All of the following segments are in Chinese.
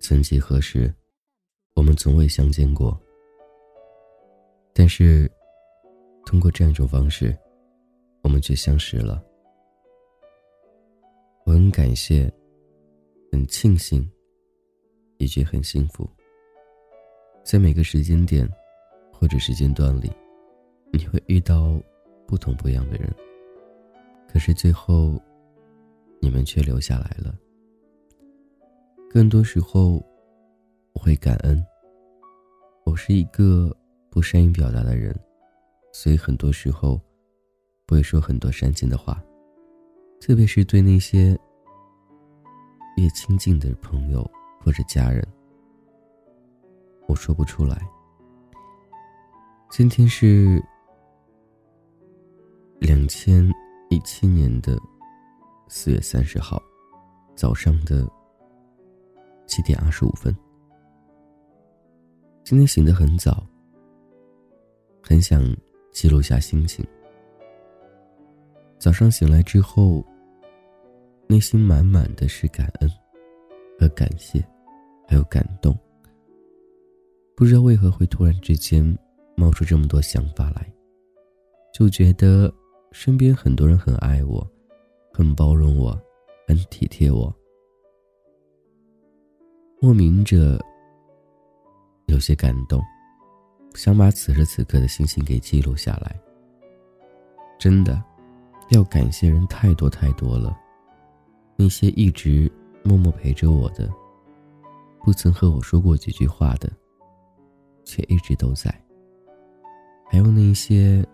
曾几何时，我们从未相见过。但是，通过这样一种方式，我们却相识了。我很感谢，很庆幸，也觉很幸福。在每个时间点，或者时间段里，你会遇到不同不一样的人。可是最后，你们却留下来了。更多时候，我会感恩。我是一个不善于表达的人，所以很多时候不会说很多煽情的话，特别是对那些越亲近的朋友或者家人，我说不出来。今天是两千一七年的四月三十号早上的。七点二十五分，今天醒得很早，很想记录下心情。早上醒来之后，内心满满的是感恩和感谢，还有感动。不知道为何会突然之间冒出这么多想法来，就觉得身边很多人很爱我，很包容我，很体贴我。莫名着有些感动，想把此时此刻的心情给记录下来。真的，要感谢人太多太多了，那些一直默默陪着我的，不曾和我说过几句话的，却一直都在；还有那些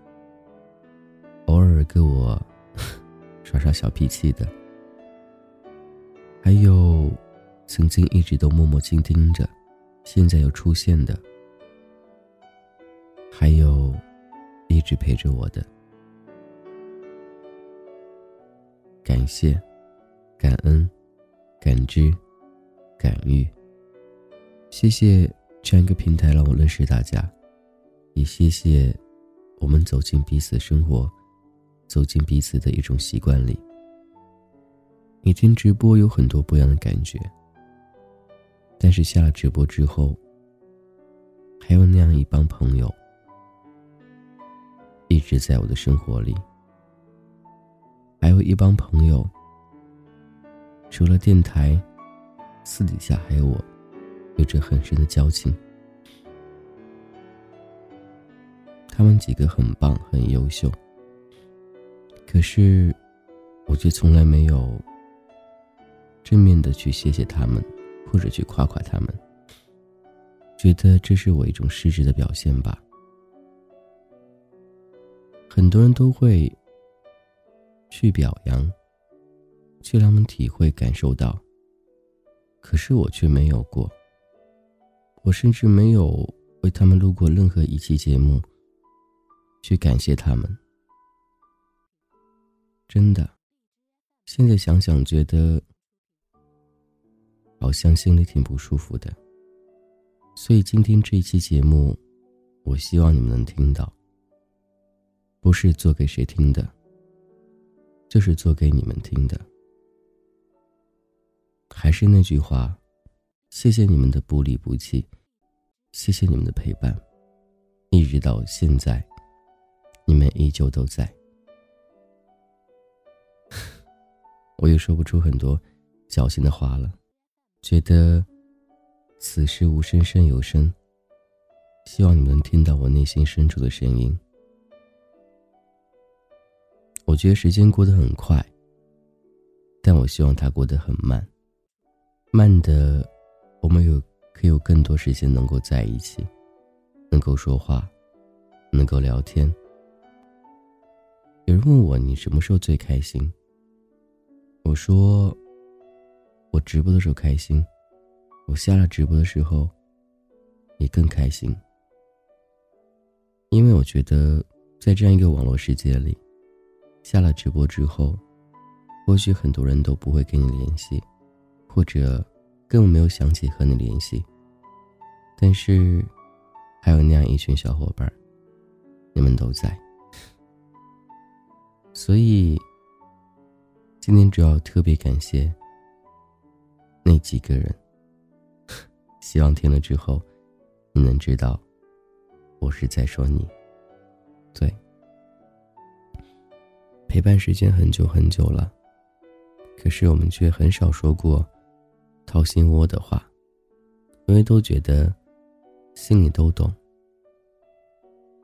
偶尔跟我 耍耍小脾气的，还有。曾经一直都默默倾听着，现在又出现的，还有一直陪着我的，感谢、感恩、感知、感遇。谢谢这样一个平台让我认识大家，也谢谢我们走进彼此生活，走进彼此的一种习惯里。每天直播有很多不一样的感觉。但是下了直播之后，还有那样一帮朋友，一直在我的生活里。还有一帮朋友，除了电台，私底下还有我，有着很深的交情。他们几个很棒，很优秀。可是，我却从来没有正面的去谢谢他们。或者去夸夸他们，觉得这是我一种失职的表现吧。很多人都会去表扬，去让他们体会感受到，可是我却没有过。我甚至没有为他们录过任何一期节目，去感谢他们。真的，现在想想觉得。好像心里挺不舒服的，所以今天这一期节目，我希望你们能听到。不是做给谁听的，就是做给你们听的。还是那句话，谢谢你们的不离不弃，谢谢你们的陪伴，一直到现在，你们依旧都在。我也说不出很多矫情的话了。觉得此时无声胜有声。希望你们能听到我内心深处的声音。我觉得时间过得很快，但我希望它过得很慢，慢的，我们有可以有更多时间能够在一起，能够说话，能够聊天。有人问我你什么时候最开心？我说。我直播的时候开心，我下了直播的时候，也更开心。因为我觉得，在这样一个网络世界里，下了直播之后，或许很多人都不会跟你联系，或者根本没有想起和你联系。但是，还有那样一群小伙伴，你们都在。所以，今天主要特别感谢那几个人。希望听了之后，你能知道，我是在说你。对，陪伴时间很久很久了，可是我们却很少说过掏心窝的话，因为都觉得心里都懂。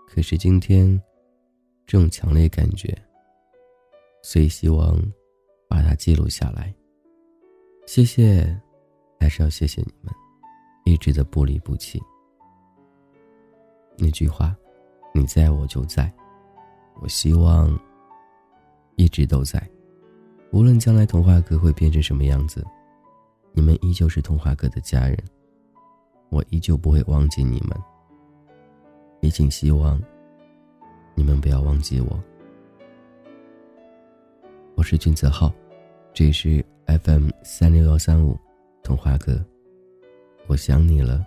可是今天，这种强烈感觉。所以希望把它记录下来。谢谢，还是要谢谢你们，一直的不离不弃。那句话，你在我就在，我希望一直都在。无论将来童话哥会变成什么样子，你们依旧是童话哥的家人，我依旧不会忘记你们。也请希望你们不要忘记我。我是君子浩，这里是 FM 三六幺三五，童话哥，我想你了，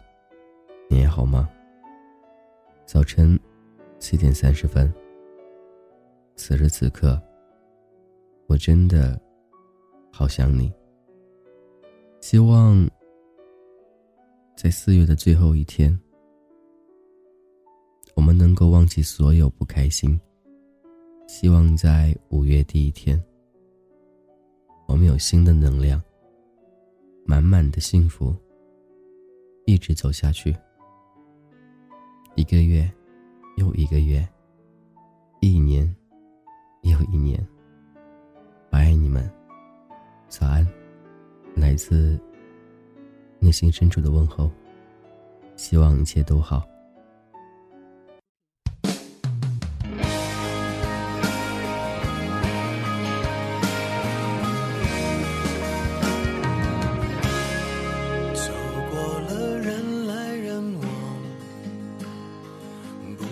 你还好吗？早晨七点三十分，此时此刻，我真的好想你。希望在四月的最后一天，我们能够忘记所有不开心。希望在五月第一天。我们有新的能量，满满的幸福，一直走下去。一个月，又一个月，一年，又一年。我爱你们，早安，来自内心深处的问候，希望一切都好。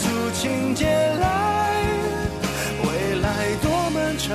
诉情节来未来多漫长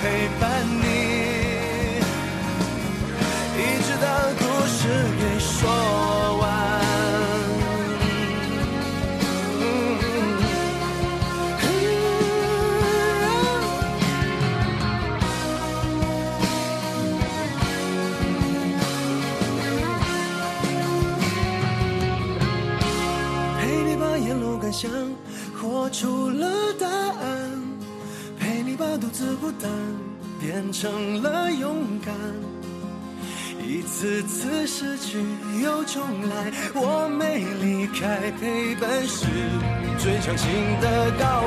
陪伴你一直到故事给说完陪你把沿路感想活出了答独自孤单变成了勇敢。一次次失去又重来，我没离开，陪伴是最长情的告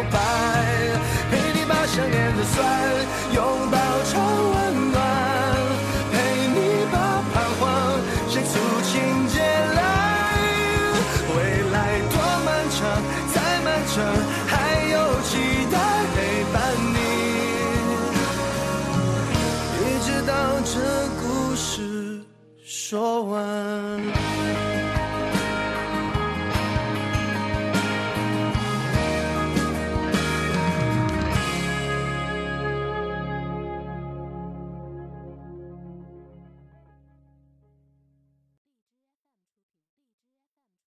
说完。